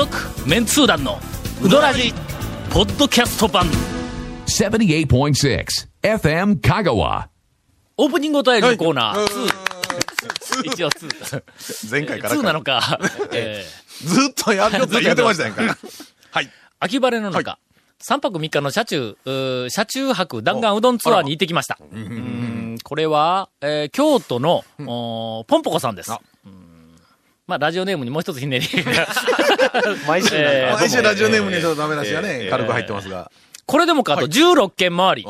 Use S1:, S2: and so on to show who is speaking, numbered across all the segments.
S1: 続メンツー団のウドラジポッドキャスト版。
S2: 78.6 FM Kagawa.
S1: オープニングお便りのコーナー、2一応2
S3: 前回から
S1: 2なのか、えー。
S3: ずっとやるよって言ってましたやんか。はい。
S1: 秋晴れの中、3泊3日の車中、うー車中泊弾丸うどんツアーに行ってきました。うん。これは、えー京都の、おーポンポコさんです。
S3: あ。
S1: うんまあ、ラジオネームにもう一つひねり。
S4: 毎週
S1: えー。
S3: 毎週ラジオネームにちょっとダメ出しがね、
S4: えー。
S3: 軽く入ってますが。
S1: これでもかと16件回り。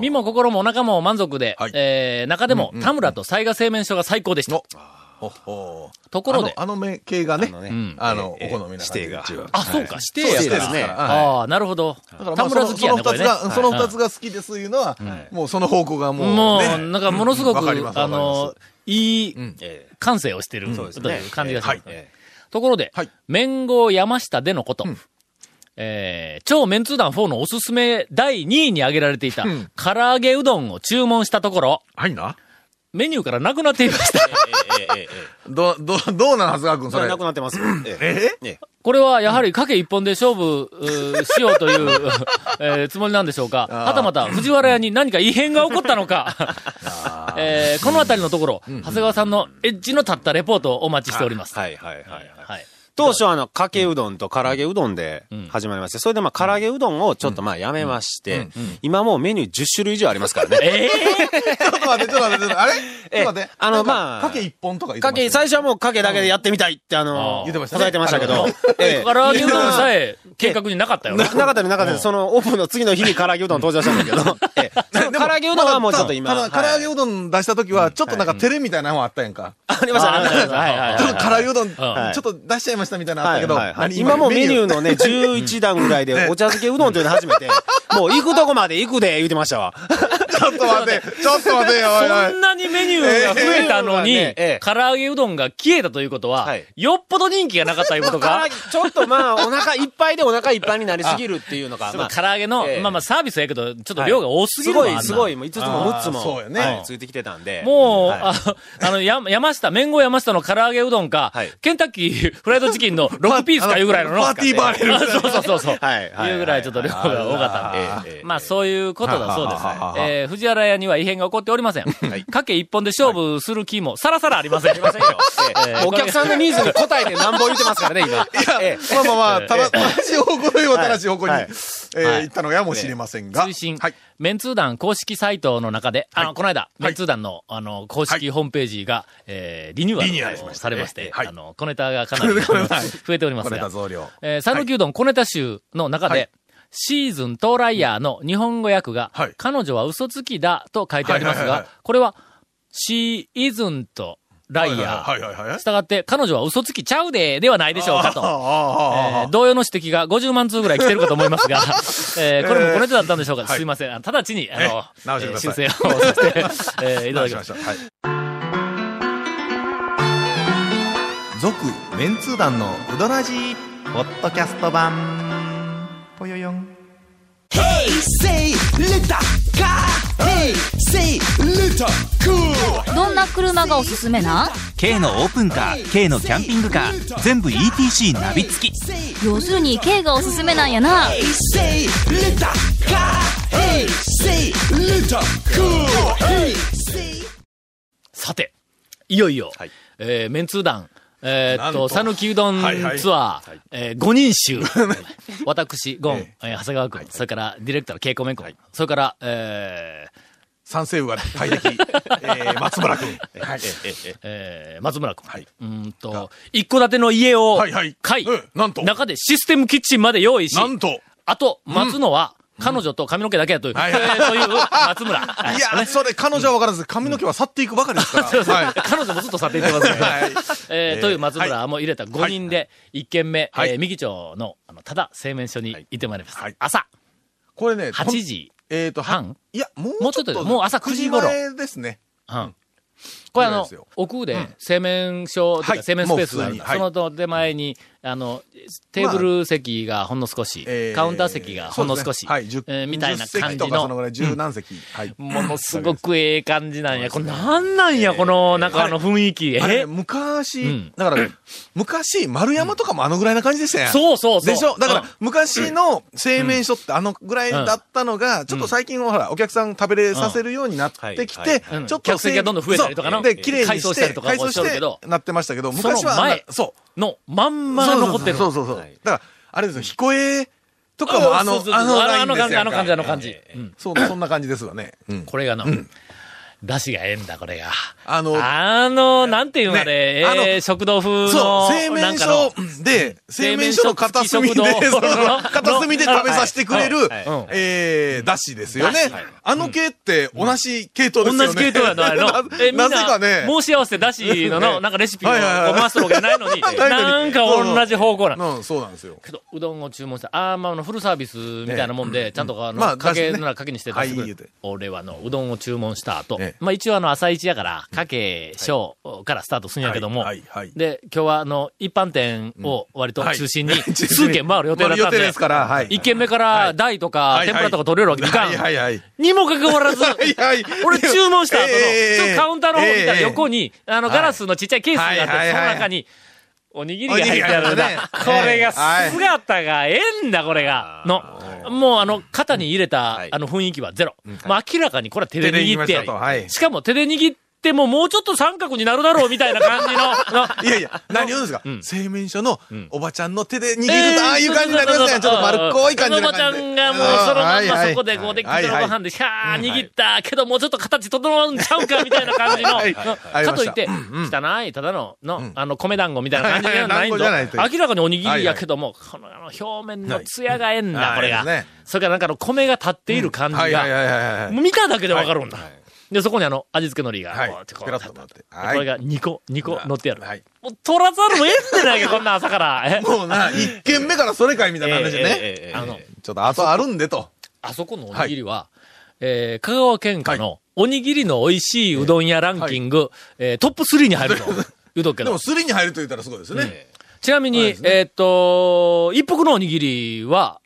S1: 身も心もお腹も満足で、
S3: はい。
S1: えー中でも田村と雑賀製麺所が最高でした。
S3: おほほ
S1: ところで、
S3: あの、あの目系がね、
S4: あのね。
S1: うん。
S3: あの、
S4: えー
S3: お好みな
S4: 指定が。
S1: あ、そうか、指定やから。
S3: 指定ですね。はい。
S1: ああ、なるほど。
S3: だからま
S1: 田
S3: あその
S1: 村好きやね、これね。
S3: その二つが、その二つが好きですいうのは、もうその方向がもう、
S1: もう、
S3: ね
S1: なんかものすごく、
S3: わかります
S1: あの、いい
S3: ん。
S4: ええ
S1: 感性をしてる、という感じがします。
S4: ええ
S1: ところで、
S3: はい
S1: 麺号山下でのこと、えー超メンツー団4のおすすめ第2位に挙げられていた、
S3: ん
S1: 唐揚げうどんを注文したところ、
S3: はいな。
S1: メニューからなくなっていました。
S4: ええええええ
S3: ど、ど、どうなん、長谷川君、それ。
S4: それなくなってます。ええ
S1: これはやはり賭け一本で勝負しようという、えーつもりなんでしょうか。はたまた藤原屋に何か異変が起こったのか。えーこのあたりのところ、長谷川さんのエッジの立ったレポートをお待ちしております。
S4: はい。はい。はい。はい。
S1: はい。
S4: 当初あの、かけうどんと唐揚げうどんで始まりまして、それでまあ唐揚げうどんをちょっとまあやめまして、今もうメニュー10種類以上ありますからね。
S1: え
S3: ちょっと待って、ちょっと待って、ちょっと待って、あれ？ちょっと待って。
S4: あのまあ
S3: かけ一本とか言ってま
S4: かけ、
S3: した？よ
S4: 最初はもうかけだけでやってみたいってあの、
S3: 言ってましたね。
S4: 答えてましたけど、ええ。
S1: 唐揚げうどんさえ 計画になかったよ。な。
S4: かったね、なかったね。そのオープンの次の日に唐揚げうどん登場したんだけど、げうどんはもうちょっと今。
S3: 唐揚げ
S4: はいう
S3: どん出した時は、ちょっとなんか照れみたいなのもあったやんか。
S4: ありましたね。
S3: ちょっと唐揚げうどん、ちょ
S1: はい。
S3: っと出しちゃいましたみたいなのあったけど、
S4: 今もうメニューのね、11段ぐらいでお茶漬けうどんというの始めて、もう行くとこまで行くで言うてましたわ。
S3: ちょっと待って、ちょっと待ってよ、
S1: そん。なにメニューが増えたのに、唐揚げうどんが消えたということは、
S4: はい。
S1: よっぽど人気がなかったということか。
S4: げ、ちょっとまあ、お腹いっぱいでお腹いっぱいになりすぎるっていうのが、まあ、
S1: 唐揚げの、
S4: ええ
S1: まあまあサービスやけど、ちょっと量が多すぎ
S4: すごい、すごい、もう5つも6つも、
S3: そうやね。
S4: はいついてきてたんで。
S1: もう、
S4: はい。
S1: ああの、や、山下、麺後山下の唐揚げうどんか、
S4: はい。
S1: ケンタッキーフライドチキンの6ピースかいうぐらいのの。
S3: パーティーバーレル
S1: あそうそうそうそう。
S4: はい
S1: うぐらいちょっと量が多かった。んで。まあそういうことだそうです藤原屋には異変が起こっておりません。かけ一本で勝負する気もさらさらありません。ありませんよ。えー
S4: お客さんのニーズに応えてなんぼ言ってますからね、今。
S3: いや
S4: ええ、
S3: まあまあまあ、ただ、正しい方向といえば正しい方向に、
S4: はい
S3: え
S1: はい
S3: ー行ったのやもしれませんが。
S1: 推進、
S3: はい。
S1: メンツー団公式サイトの中で、あの、この間、メンツー団の、あの、公式ホームページが、えーリニューアルされまして、
S3: はい
S1: あの、小ネタがかなり増えておりますが
S3: た、増量。
S1: えー、讃岐うどん小ネタ集の中で、
S3: はい
S1: シーズン到来ヤーの日本語訳が、
S3: はい
S1: 彼女は嘘つきだと書いてありますがこれは、シーズンとライヤ
S3: はいはいはいはい
S1: ー。したがって、彼女は嘘つきちゃうで、ではないでしょうかと。同様の指摘が50万通ぐらい来てるかと思いますが、えーこれも小ネタだったんでしょうか、
S3: はい
S1: すいません。直ちに、あの、
S3: え
S1: ー修正をさせて、えーいただきまし。
S3: たた。はい。続、メンツー団のうどらじポッドキャスト版。ぽよよん。
S5: どんな車がおすすめな
S6: K のオープンカー K のキャンピングカー全部 ETC ナビ付き
S5: 要するに K がおすすめなんやな
S1: さていよいよ、
S4: は
S1: え、メンツーダンえーっと、
S3: なんと。
S1: 讃岐うどん
S3: はいはい。
S1: ツアー、えー5人衆。私、ゴン、
S3: え
S1: え。ー長谷川君、それからディレクターのケイコメンコ、それから、えー
S3: 三世羽が大敵、えー、松村君。はい。
S1: えー松村君。
S3: はい。う
S1: ーんと、一戸建ての家を
S3: はいはい。
S1: 買い、
S3: うん。なんと。
S1: 中でシステムキッチンまで用意し、
S3: なんと、
S1: あと、待つのは、彼女と髪の毛だけだという、
S3: はい
S1: えーという松村。はい
S3: いや、それ、彼女は分からず、髪の毛は去っていくばかりですから。はい。
S1: 彼女もずっと去っていってますね。
S3: はい
S1: えー
S3: えー
S1: という松村も入れた5人で、1軒目、
S3: はい
S1: えー右町の、あの、ただ製麺所に行ってまいります。
S3: はい
S1: 朝、
S3: これね、
S1: 8時
S3: えっと、
S1: 半？
S3: いや、もう
S1: もうちょっともう朝9時頃
S3: 9前ですね。
S1: 半。これあの奥で製麺所、う
S3: はい。
S1: か製麺スペースがある
S3: もう普通に
S1: その手前に、あの、テーブル席がほんの少し、
S3: えー
S1: カウンター席がほんの少し、
S3: そうですね。はい、10
S1: えーみたいな
S3: 10
S1: 感じの、
S3: 席とかそのぐらい、十何席。はい。
S1: ものすごくええ感じなんや。これなんなんや、この、なんかあの雰囲気。え？
S3: 昔、
S1: うん。
S3: だから、昔、丸山とかもあのぐらいな感じでしたやん。
S1: そうそうそう。
S3: でしょ？だから
S1: うん、
S3: 昔の製麺所ってあのぐらいだったのが、ちょっと最近はほら、お客さん食べれさせるようになってき
S4: うん。
S3: て
S1: うん、
S3: ちょっと
S1: 客席がどんどん増えたりとかな。
S3: そうで、綺麗にして、
S1: 改装したりとか
S3: 改装
S1: しゃるけど
S3: してなってましたけど、昔は
S1: 前
S3: そう。
S1: のまんまが残ってる。
S3: そうそうそうだから、あれですよ、彦根とかもあのあの
S1: あの感じ、あの感じ、あの感じ。うん。
S3: そう、そんな感じですわね。うん。
S1: これがの、出汁がええんだ、これが。
S3: あの、
S1: あの、なんていうんあれ、
S3: ねあの
S1: えー食堂風の、
S3: そう、製麺
S1: なんかの
S3: 所で、製麺所の片隅で、片隅で食べさせてくれるえー、だしですよね。あの系って同じ系統ですよね。
S1: 同じ系統やの、あれの。え、みん
S3: な
S1: な、
S3: ぜかね。
S1: 申し合わせてだしの の、なんかレシピを
S3: はいはいはい
S1: ごまストローが ないのに、
S3: な
S1: んか同じ方向なの。
S3: うん、そうなんですよ。
S1: けど、うどんを注文した。あーまあ、あの、フルサービスみたいなもんで、ちゃんとあの、
S3: まあ
S1: かけ、ならかけにして出し俺はあの、うどんを注文した後
S3: ええ、
S1: まあ一応あの、朝一やから、かけ、小からスタートするんやけども
S3: はい、はいはい
S1: で、今日はあの、一般店を割と中心に、
S3: はい
S1: 数軒回る予定だったんで
S3: です、から、はい。
S1: 一軒目から大とか
S3: はい
S1: 天ぷらとか取れるわけにいか
S3: はいはい
S1: ん。
S3: はい。
S1: にもかかわらず。俺注文した後の、
S3: ええ
S1: ちょっとカウンターの方見たら横
S3: に。
S1: に、あの、ガラスのちっちゃいケースがあって、その中に、おにぎりが入ってあるんだ
S3: おにぎりが入って。ます
S1: こ
S3: ね
S1: れが、
S3: はい
S1: 姿がええんだ、これが。の。もうあの、肩に入れた
S4: は、い
S1: あの雰囲気はゼロ。もう明らかにこれは手で
S3: 握
S1: って。
S3: し
S1: かも手で握ってももうちょっと三角になるだろうみたいな感じの、の。
S3: いやいや、何を言うんですか？
S1: うん。
S3: 製麺所の
S1: ん。
S3: おばちゃんの手で握ると、
S1: えー
S3: ああいう感じになりますね。ちょっと丸っこい感じ
S1: おばちゃ。んがもうそのまんまそこでこうで、
S3: はい
S1: キロご飯で、ひゃー握ったけど、もうちょっと形整うんちゃうかみたいな感じの、かといって、汚い、ただの、の、あの、米団子みたいな感じじゃないん
S3: はないという。
S1: 明らかにおにぎりやけども、このあの表面の艶がええんだ、
S3: はい
S1: これが。それからなんかあの米が立っている感じが、見ただけでわかるんだ。で、そこにあの、味付け海苔が、
S3: はい。
S1: こうここれが2個、2個乗ってやる。
S3: はい。
S1: もう取らざるを得んでないか、こんな朝から。え？
S3: もうな、一軒目からそれかいみたいな話でね。
S4: ええ
S1: あの、
S3: ちょっと後あるんでと。
S1: あそこのおにぎりは、えー香川県下のおにぎりの美味しいうどん屋ランキング、えートップ3に入ると言うとくけど
S3: でも、。スリに入ると言ったらすごいですね。
S1: ちなみに、えーっと、一服のおにぎりは、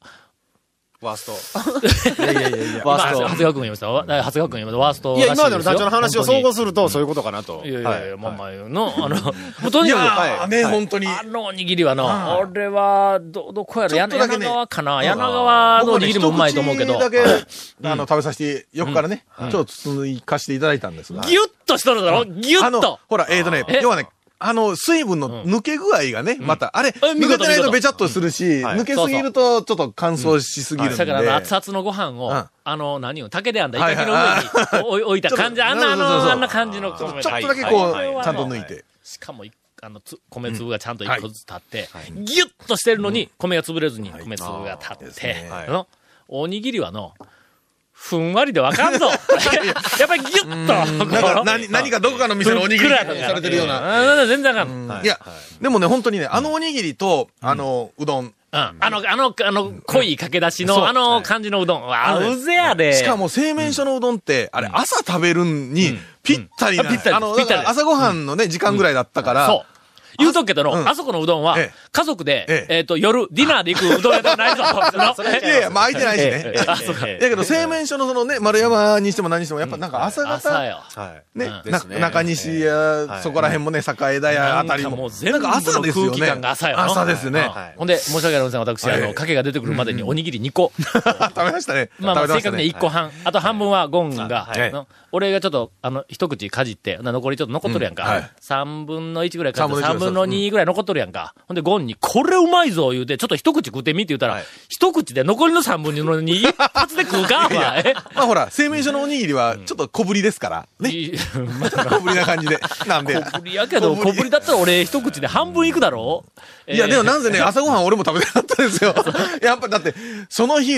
S4: ワースト。
S3: いやいやいやいや。
S1: 今、
S4: ワースト。
S1: 長谷川君言いました。わ長谷川君言いました。ワースト
S4: いや。今までの団長の話を総合
S1: 本
S4: すると、そういうことかなと。
S1: いやいやいや、
S4: はい。
S1: まあまあの、あの、もうとに
S3: い
S1: かく、
S3: ね、
S4: はい。
S3: 本当に。
S1: あのおにぎりはの、俺は、ど、どこやろ、
S3: ちょっとだけ
S1: 柳
S3: ね
S1: 川かな。柳川のおにぎりもうまいと思うけど、
S3: だけ、あの、食べさせて、横からね、ちょっと包かせていただいたんですが。
S1: ギュッとしとるだろ。ギュッと、
S3: ほら、えーとね
S1: え、
S3: 要はね、あの、水分の抜け具合がね、また、あれ、抜けてないと。べちゃっとするし、
S4: はい。
S3: 抜けすぎるとちょっと乾燥しすぎるんで。
S1: だから熱々のご飯を、
S3: うん。
S1: あの、何を、竹であんだ、板木の上に置いた感じ、あんな、あの、あんな感じの米。
S3: ちょっとだけ
S1: はい。
S3: こう、ちゃんと抜いて。
S1: しかもい、あの、つ米粒がちゃんと一個ずつ立って、ギュッとしてるのに、米が潰れずに米粒が立って、おにぎりはの、ふんわりでわかんぞ。やっぱりギュッと、
S3: なんか何、何かどこかの店のおにぎりにされてるような。
S1: な。全然あかん。うん。
S3: いや、でもね、本当にね、あのおにぎりと、あの、うどん。
S1: あの、あの、あの、濃いかけ出しの、あの感じのうどん。うぜやで。
S3: しかも、製麺所のうどんって、あれ、朝食べるに、ぴったりな。
S1: うんぴったり
S3: あの、朝ごはんのね、時間ぐらいだったから。
S1: 言うとくけどの、
S3: うん。
S1: あそこのうどんは
S3: ええ、
S1: 家族で、
S3: ええ。
S1: えっと、夜、ディナーで行くうどん屋ではないぞ。の
S3: いやいや、まあ空いてないしね。だけど、製麺所のそのね、丸山にしても何にしても、やっぱなんか朝方、
S1: 朝よ。
S4: はい。
S3: ね、中西や、そこら辺もね、栄田やあたりも。
S1: もう全部の
S3: なんか朝ですよね。
S1: 空気感が朝よの
S3: 朝ですね。
S4: はい。
S1: ほんで、申し訳ありません、私、あの、
S3: はい
S1: かけが出てくるまでにおにぎり2個。
S3: 食べましたね。
S1: まあまあ、
S3: 食べました
S1: 正確に1個半。あと半分はゴンが、
S3: はい。
S1: の俺がちょっと、あの、一口かじって、な残りちょっと残っとるやんか。
S3: うんはい
S1: 3分の1ぐらいかじって、
S3: 3
S1: 3
S3: 分の1
S1: 分の2ぐらい残っとるやんか。ほんで、ゴンに、これうまいぞ、言うて、ちょっと一口食ってみって言ったら、
S4: はい
S1: 一口で残りの3分の2 一発で食うか、お前。え
S3: まあほら、製麺所のおにぎりは、ちょっと小ぶりですから。ね。小ぶりな感じで。なんで。
S1: 小ぶりやけど、小ぶりだったら俺一口で半分いくだろ？
S3: いや、でもなんぜね、
S1: えー
S3: 朝ごはん俺も食べてなかったですよ。やっぱだって、その日、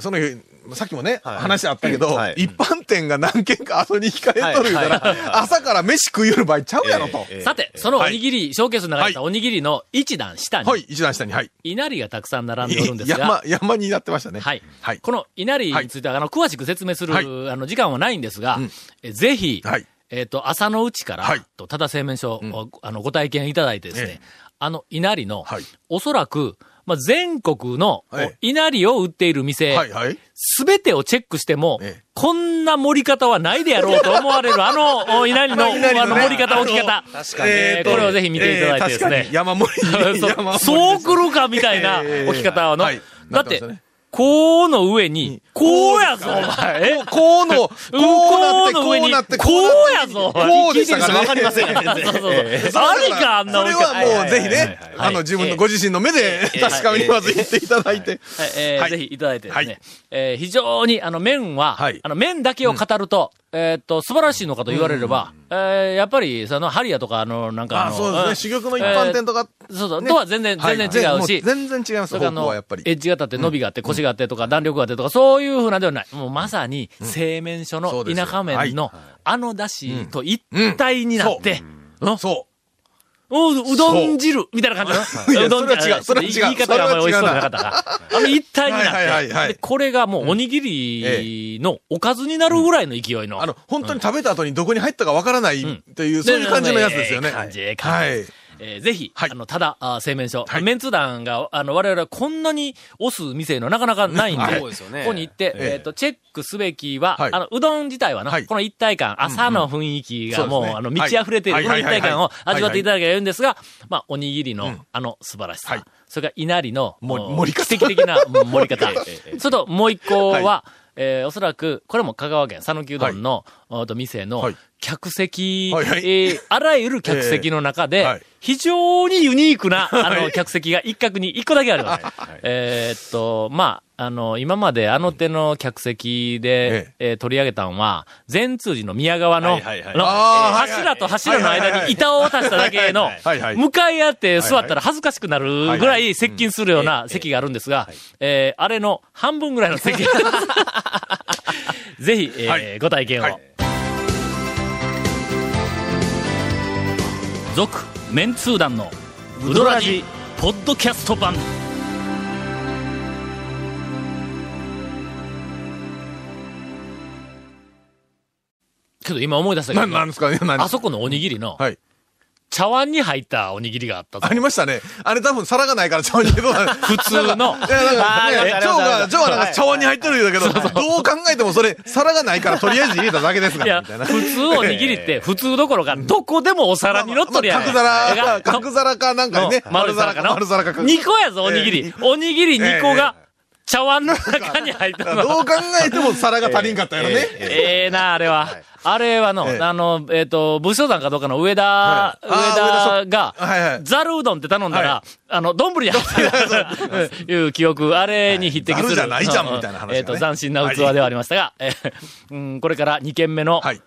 S3: その日、さっきもね、
S4: はい。
S3: 話あったけど、
S4: はい。
S3: 一般店が何軒か後に控えとる言うたら、朝から飯食いよる場合ちゃうやろと。
S4: ええ
S1: さて、そのおにぎり、ショーケースの中にあったおにぎりの一段下に、
S3: はい、一段下に、はい。
S1: 稲荷がたくさん並んでおるんですが、
S3: 山、山になってましたね。
S1: はい。
S3: はい。
S1: この稲荷については、あの、詳しく説明する、
S3: はい。
S1: あの、時間はないんですが、
S3: うん。
S1: えぜひ、
S3: はい。
S1: えっ、と、朝のうちから、
S3: はい。
S1: と、ただ製麺所を、あの、ご体験いただいてですね、
S3: え。
S1: あの、稲荷の、
S3: はい。
S1: おそらく、まあ、全国の
S3: はい
S1: 稲荷を売っている店、
S3: はいはい。
S1: すべてをチェックしても、
S3: ええ
S1: こんな盛り方はないでやろうと思われる、あの、お稲荷の、あの、盛り方、置き方。
S4: 確かに。
S1: えーこれをぜひ見ていただいてですね
S3: 山盛りに。
S1: そう
S3: 山盛り
S1: そう来るかみたいな
S3: ええ
S1: 置き方の。
S3: はい
S1: だってこうの上に、こうやぞ、お前。え
S3: こうの、こうなって、
S1: こうやぞ。
S3: こうでしたからね。
S4: わかりません。よ、全然。
S1: そうそうそう。
S3: ええ
S1: ありか、あんな
S3: それはもうぜひね、
S1: はい
S3: あの、自分のご自身の目で 確かめにまず言っていただいて。
S1: はい。ぜひいただいてですね。
S3: はい。
S1: えー非常に、あの、麺は、
S3: はい。
S1: あの、麺だけを語ると、えーっと、素晴らしいのかと言われれば、えーやっぱり、その、ハリアとか、あの、なんかあ
S3: あ、
S1: の、
S3: そうですね。珠玉の一般店とか。
S1: そうそう、
S3: ね。
S1: とは全然、全然違う
S3: はい
S1: し、
S3: も全然違います、方向はやっぱり。
S1: エッジが立って、伸びがあって、腰があってとか、弾力があってとか、そういうふうなではない。もうまさに、製麺所の田舎麺の、あの出汁と一体になって、うん。
S3: そ
S1: おううどん汁みたいな感じ
S3: いや
S1: のうどん
S3: それは違うそれは違う。
S1: 言い方があんまり美味しそうじゃなかったが。あの一体にな
S3: はいはいはいはい。
S1: って、でこれがもうおにぎりのおかずになるぐらいの勢いの。
S3: う。あの、本当に食べた後にどこに入ったかわからないという、そういう感じのやつですよね。
S1: ええ感じ、ええ感じ。
S3: はい。
S1: えーぜひ、
S3: はい。
S1: あの、ただ、あ製麺所、
S3: はい。
S1: メンツ団が、あの、我々はこんなに押す店のなかなかないんで、ここに行って、
S3: ええ。
S1: えっ、と、チェックすべきは、
S3: はい。
S1: あの、うどん自体はな、
S3: はい。
S1: この一体感、朝の雰囲気がもう、あの、満ち溢れている、
S3: はい。
S1: この一体感を味わっていただければいいんですが、まあ、おにぎりの、あの、素晴らしさ、
S3: はい。
S1: それから稲荷の、
S3: も
S1: お
S3: 盛り方。
S1: 奇跡的な盛り方。それと、もう一個は、
S3: は
S1: えーおそらく、これも香川県、讃岐うどんの、おと店の
S3: はい、
S1: 客席、
S3: はいはい。
S1: えーあらゆる客席の中で、
S3: ええはい。
S1: 非常にユニークな、あの、客席が一角に一個だけあります。えーっと、まあ、あの、今まであの手の客席で、えー取り上げたのは、善通寺の宮川の、柱と柱の間に板を渡しただけの、向かい合って座ったら恥ずかしくなるぐらい接近するような席があるんですが、えーあれの半分ぐらいの席。ぜひ、えー
S3: はい。
S1: ご体験を。
S3: はい。
S1: 続、メンツー団のウドラジポッドキャスト版。けど今思い出したけ
S3: な、
S1: ど、
S3: なんですか？
S1: あそこのおにぎりの、
S3: はい。
S1: 茶碗に入ったおにぎりがあったぞ
S3: ありましたね。あれ多分皿がないから茶碗に入れて
S1: 普通の。
S3: いや、なんか蝶が、
S4: ありました
S3: 蝶はなんか茶碗に入ってる言うだけど、どう考えてもそれ、皿がないからとりあえず入れただけですから、みたいな。
S1: 普通おにぎりって、普通どころか、どこでもお皿に乗っとるやん。
S3: 角皿か、角皿かなんかにね。
S1: 丸皿かの。
S3: 丸皿か。
S1: 2個やぞ、おにぎり
S3: え。
S1: おにぎり2個が
S3: え、
S1: 茶碗の中に入ったの。
S3: どう考えても皿が足りんかったやろね。
S1: ええな、あれは。あれはの、
S3: ええ
S1: あの、えっ、と、武将山かどうかの上田、上田が、
S3: はいはい
S1: ざるうどんって頼んだら、
S3: は
S1: あの、丼に入ってる、いう記憶、あれに匹敵する。
S3: じゃないじゃん
S1: う
S3: みたいな話
S1: えっ、と、斬新な器ではありましたが、えーうん、これから2軒目の、
S3: はい。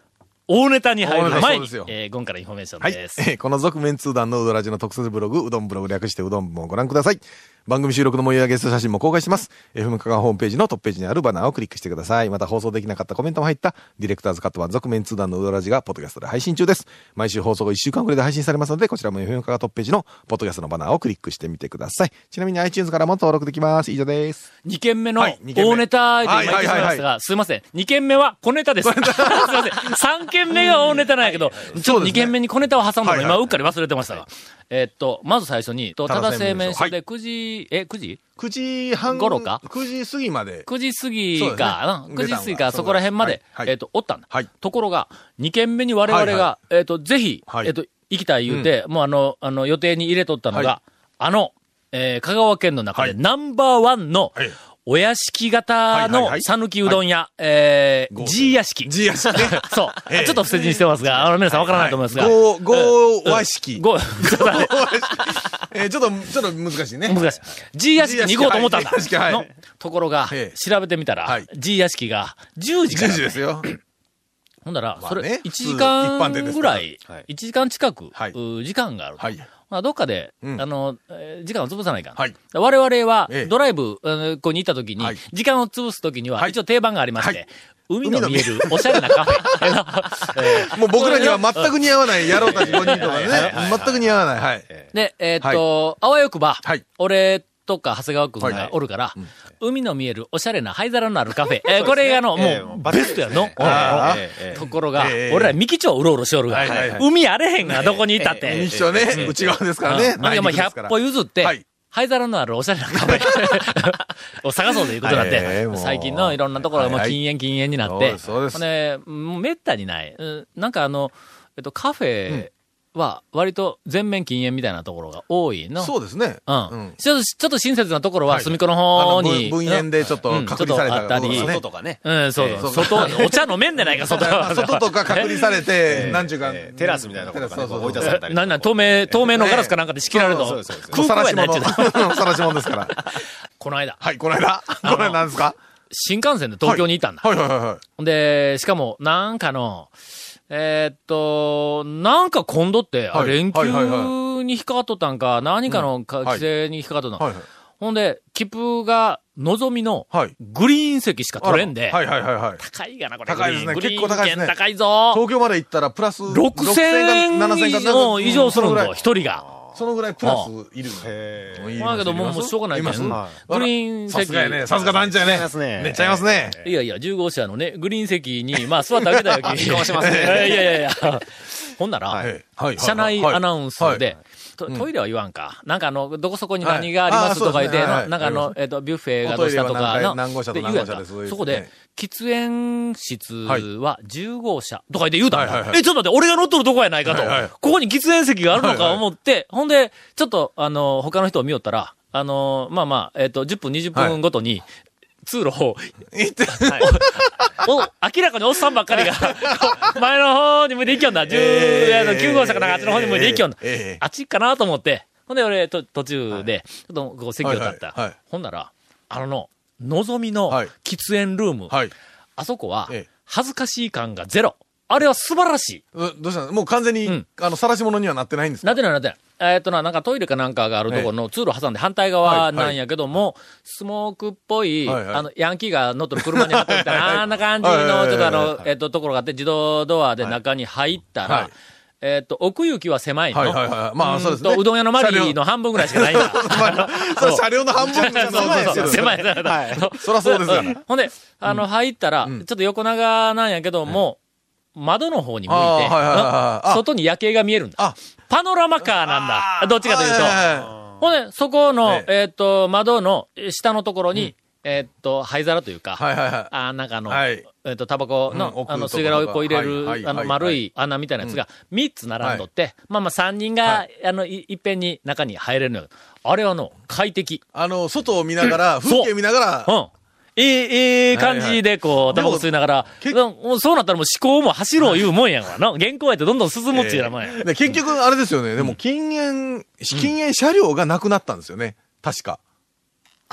S1: 大ネタに入る前にえー、ゴンからインフォメーション
S3: はい。
S1: です。
S3: えーこの続麺通団のうどらじの特設ブログ、うどんブログ略してうどんもご覧ください。番組収録の模様やゲスト写真も公開してます。FM 香川ホームページのトップページにあるバナーをクリックしてください。また放送できなかったコメントも入った、ディレクターズカット版続面通談のうどらじが、ポッドキャストで配信中です。毎週放送後1週間くらいで配信されますので、こちらも FM 香川トップページのポッドキャストのバナーをクリックしてみてください。ちなみに iTunes からも登録できます。以上です。
S1: 2軒目の大ネタで今言ってしましたが、すいません。2軒目は小ネタです。すいません。3軒目が大ネタなんやけど、ちょっと2軒目に小ネタを挟んだの今うっかり忘れてましたが。えっと、まず最初に、とただ製
S3: 麺所
S1: で9時、え、9時
S3: ？9時半
S1: 頃か
S3: ?9 時過ぎまで。
S1: 9時過ぎか、うん9時過ぎか、そこら辺まで、
S3: はいはい。
S1: えっと、おったんだ。
S3: はい。
S1: ところが、2軒目に我々が、
S3: はいは
S1: えっと、ぜひ、
S3: はい。
S1: えっと、行きたい言うて、もうあの、あの、予定に入れとったのが、
S3: は
S1: あの、えー香川県の中で
S3: はい。
S1: ナンバーワンの、
S3: はい
S1: お屋敷型の讃岐うどん屋、えー、G 屋敷。
S3: G 屋敷ね。
S1: そう。
S3: ええ
S1: ちょっと不正にしてますが、あの、皆さんわからないと思いますが。
S3: ご、ご和式。
S1: ご、ちょっと
S3: えーちょっと、ちょっと難しいね。
S1: 難しい。G 屋敷に行こうと思ったんだ。のところが
S3: ええ、
S1: 調べてみたら、
S3: はい
S1: G 屋敷が10時か
S3: 10
S1: ら。
S3: 時ですよ。
S1: ほんだら、それ、
S3: まあね
S1: 1時間ぐらい
S4: はい、
S1: 1時間近く、時間があると。
S3: はい。
S1: まあ、どっかで、
S3: うん
S1: あの、えー時間を潰さないかん。
S3: はい
S1: 我々は
S3: ええ、
S1: ドライブ、あのこうに行った時に、
S3: はい
S1: 時間を潰す時には、
S3: はい
S1: 一応定番がありまして、
S3: はい
S1: 海の見えるおしゃれなカフェ。えー
S3: もう僕らには全く似合わない野郎たち5人とかね。全く似合わない。はい。
S1: で、えーっと、あわよくば、
S3: はい
S1: 俺とか長谷川くんがおるから、海の見えるおしゃれな灰皿のあるカフェ。えーこれがあの、
S4: ええ
S1: もう、ベストやの？ところが、
S3: ええ
S1: 俺ら三木町うろうろしおるが、海あれへんが、どこにいたって。
S3: 一緒ね、内側ですからね。
S1: あ
S3: ですから。
S1: 100歩譲って、
S3: はい。
S1: 灰皿のあるおしゃれなカフェ。を探そうということになって、最近のいろんなところがもう禁煙禁煙になって、
S3: そうです。
S1: めったにない。うん。なんかあの、えっと、カフェは割と全面禁煙みたいなところが多いの。
S3: そうですね。
S1: うん。
S3: うん
S1: ちょっと、ちょっと親切なところは
S3: はい
S1: 隅っこの
S3: あ
S1: 方
S3: の
S1: に。
S3: 分分煙でちょっと
S1: うん
S3: 隔離された
S1: り
S4: 外とかね。
S1: うん、そうそう。外、お茶飲めんでないか、外
S3: まあ 外とか隔離されて、なんちゅうか
S4: えーテラスみたいなところとかね
S3: そうそうそう
S4: 追い出されたり
S1: なんなん、透明、透明のガラスかなんかで仕切られると
S4: そうそうそう、
S1: 空港やなっちゅう の
S3: さらし者ですから。
S1: この間、
S3: はい、この間。これなんですか？
S1: 新幹線で東京にいたんだ。
S3: はいはいはいはい。
S1: ほんで、しかも、なんかの、えーっと、なんか今度って、あ
S3: はい
S1: 連休に引っかかっとったんか、何かの規制に引っかかっとったん
S3: はいはい。
S1: ほんで、切符が、のぞみの
S3: はい、
S1: グリーン席しか取れんで、
S3: はいはいはいはい。
S1: 高いがな、これ。
S3: 高いですね結構高いですね
S1: 高いぞ。
S3: 東京まで行ったらプラス
S1: 6000円
S3: か7000か
S1: の以上するんぞ、
S3: そのぐらい
S1: 一人が。
S3: そのぐらいプラスいるの。
S1: まあけどもうしょうがないけん。
S3: あ
S1: グリーン席。
S3: さすがやね。さすが団長やね。
S4: いますね。
S3: めっちゃいますね。
S1: いやいや、10号車のね、グリーン席に、まあ座って あげたよ、君。
S4: 顔してますね。
S1: いやいやいや。ほんなら、
S3: はい。はい
S1: 車内アナウンス
S3: はい。
S1: で、トトイレは言わんか。なんかあの、どこそこに何がありますとか言って、ななんかあの、えっと、ビュッフェがどうしたとかの、
S3: 何号車と
S1: で言うやんか。
S3: 何号車でそ
S1: こで
S3: ね、
S1: 喫煙室は10号車とか言って言うたんだ。
S3: はいはいはい
S1: え、ちょっと待って、俺が乗っとるとこやないかと。
S3: はいはい
S1: ここに喫煙席があるのか
S3: はいはい
S1: 思って、ほんで、ちょっと、あの、他の人を見よったら、あの、まあまあ、えっと、10分、20分ごとに、通路を、
S3: 行って
S1: お、明らかにおっさんばっかりが、前の方に向いて行きよんだ。10、
S3: えー
S1: あの9号車かなんかあっちの方に向いて行きよんだ。
S3: えーえー
S1: あっちかなと思って。ほんで俺、と途中で、ちょっとこう席を立った。
S3: はいはいはい
S1: ほんなら、あのの、のぞみの
S3: はい。
S1: 喫煙ルーム、
S3: はい。
S1: あそこは
S3: ええ、
S1: 恥ずかしい感がゼロ。あれは素晴らしい。
S3: うどうしたの？もう完全に
S1: うん、
S3: あの、晒し物にはなってないんですか？
S1: なってないなってない。えーっとな、なんかトイレかなんかがあるところの通路挟んで反対側なんやけども、スモークっぽい、
S3: はいはい。
S1: あの、ヤンキーが乗ってる車に貼ってみたいな、あんな感じ
S3: はいはい。
S1: の、
S3: はい
S1: ちょっとあの
S3: はい、
S1: えーっと、ところがあって、自動ドアで中に入った
S3: はい。
S1: ら、えーっと、奥行きは狭いの。
S3: はいはいはい。まあそうですね。
S1: うどん屋のマリーの半分ぐらいしかないんだ。
S3: それ車両の半分じゃ
S1: そうそうそう、狭い。
S3: い。
S1: 狭い。
S3: そらそうですよね。
S1: ほんで、あの、入ったら、ちょっと横長なんやけども、窓の方に向いて、
S3: あーはいはいはいはいあ
S1: 外に夜景が見えるんだ。
S3: あ、
S1: パノラマカーなんだ。どっちかというと。
S3: は
S1: ほんで、そこの、
S3: え
S1: えっ、と、窓のえー下のところに、えっ、と、灰皿というか、
S3: いはいはい。
S1: あーなんかあの、
S3: はい
S1: えっ、と、タバコの、
S3: うん奥
S1: あの、吸い殻をこう入れる、あの、
S3: はいはいはい
S1: 丸い穴みたいなやつが、3つ並んどって、まあまあ3人が、
S3: は
S1: あの、いいっぺんに中に入れるのよ。あれはの、快適。
S3: あの、外を見ながら、風景見ながら、
S1: うん。ええ、ええ感じで、こう、タバコ吸いながら、そうなったらもう思考も走ろう言うもんやんかな。原稿やってどんどん進むっちゅうようなもんや。
S3: で結局、あれですよね。でも、禁煙、禁煙車両がなくなったんですよね。確か。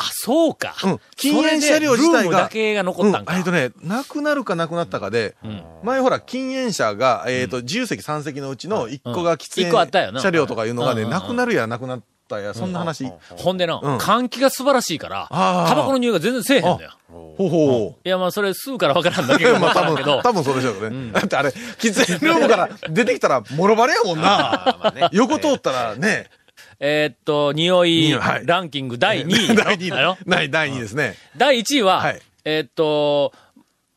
S1: あ、そうか。
S3: うん禁煙車両自体が
S1: だけが残ったんか。
S3: うんえっとね、なくなるかなくなったかで、前ほら、禁煙車が、えっと、自由席3席のうちの1個が喫
S1: 一個あったよな
S3: 煙車両とかいうのがね、
S1: うんうんうん
S3: なくなるやなくなったや、そんな話。
S1: ほんでの、
S3: うん
S1: 換気が素晴らしいから、
S3: あー
S1: タバコの匂いが全然せえへんのよ。
S3: ほうほう。
S1: いや、まあ、それ吸うからわからんだけど、
S3: まあ多分、、多分そうでしょうね。だってあれ、喫煙ルームから出てきたら、もろバレやもんな。横通ったらね、
S1: えーっと、匂いランキング第2位。
S3: 第2
S1: だよ
S3: 位。ない、第2位ですね。
S1: 第1位は、
S3: はい
S1: えーっと、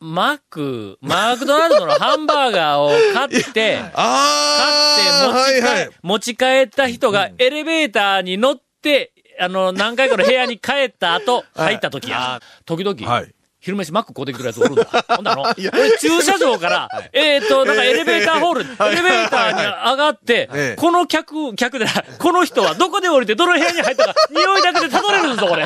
S1: マック、マクドナルドのハンバーガーを買って、
S3: あ
S1: 買って持ち帰,、
S3: はいはい。
S1: 持ち帰った人がエレベーターに乗って、あの、何回かの部屋に帰った後、入った時や。時々、
S3: はい
S1: 昼飯マック買うてきてるやつおるんだ。ほんなの、俺駐車場から、えーっと、なんかエレベーターホール、エレベーターに上がって、
S3: ええ
S1: この客、客でこの人はどこで降りてどの部屋に入ったか、匂いだけでたどれるんぞ、これ。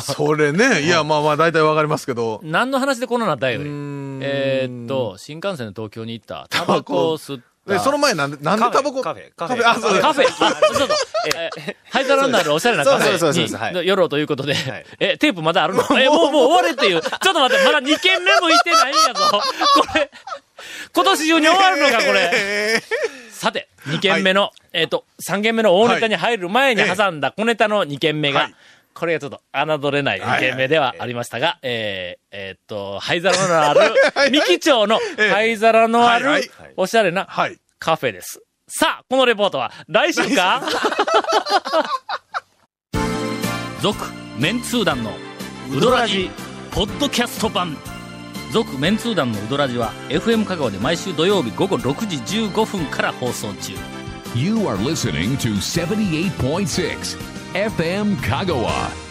S3: それね、いや、まあまあ、大体わかりますけど。
S1: 何の話でこんなのなったんや
S3: うー
S1: で。
S3: ん
S1: えーっと、新幹線で東京に行った、タバコを吸った。
S3: で、その前なんで、なんでタバコ？
S4: カフェカフェ。
S3: あ、そう
S1: カフェ、あ、ちょっと、えー、灰皿になるおしゃれなカフェに寄ろうということで。
S4: い、
S1: え、テープまだあるの？え、もう、もう終われっていう。ちょっと待って、まだ2件目もいてないんやぞ。これ、今年中に終わるのか、これ。さて、2件目の、えっと、3件目の大ネタに入る前に挟んだ小ネタの2件目が
S3: はい、
S1: これがちょっと侮れない2件目ではありましたが、えー、えーっと、灰皿のある、三木町の灰皿のあるおしゃれな
S3: はい。
S1: カフェです。さあ、このレポートは来週か？続メンツー団のウドラジポッドキャスト版。続メンツー団のウドラジは FM 香川で毎週土曜日午後6時15分から放送中。
S2: You are listening to 78.6 FM Kagawa.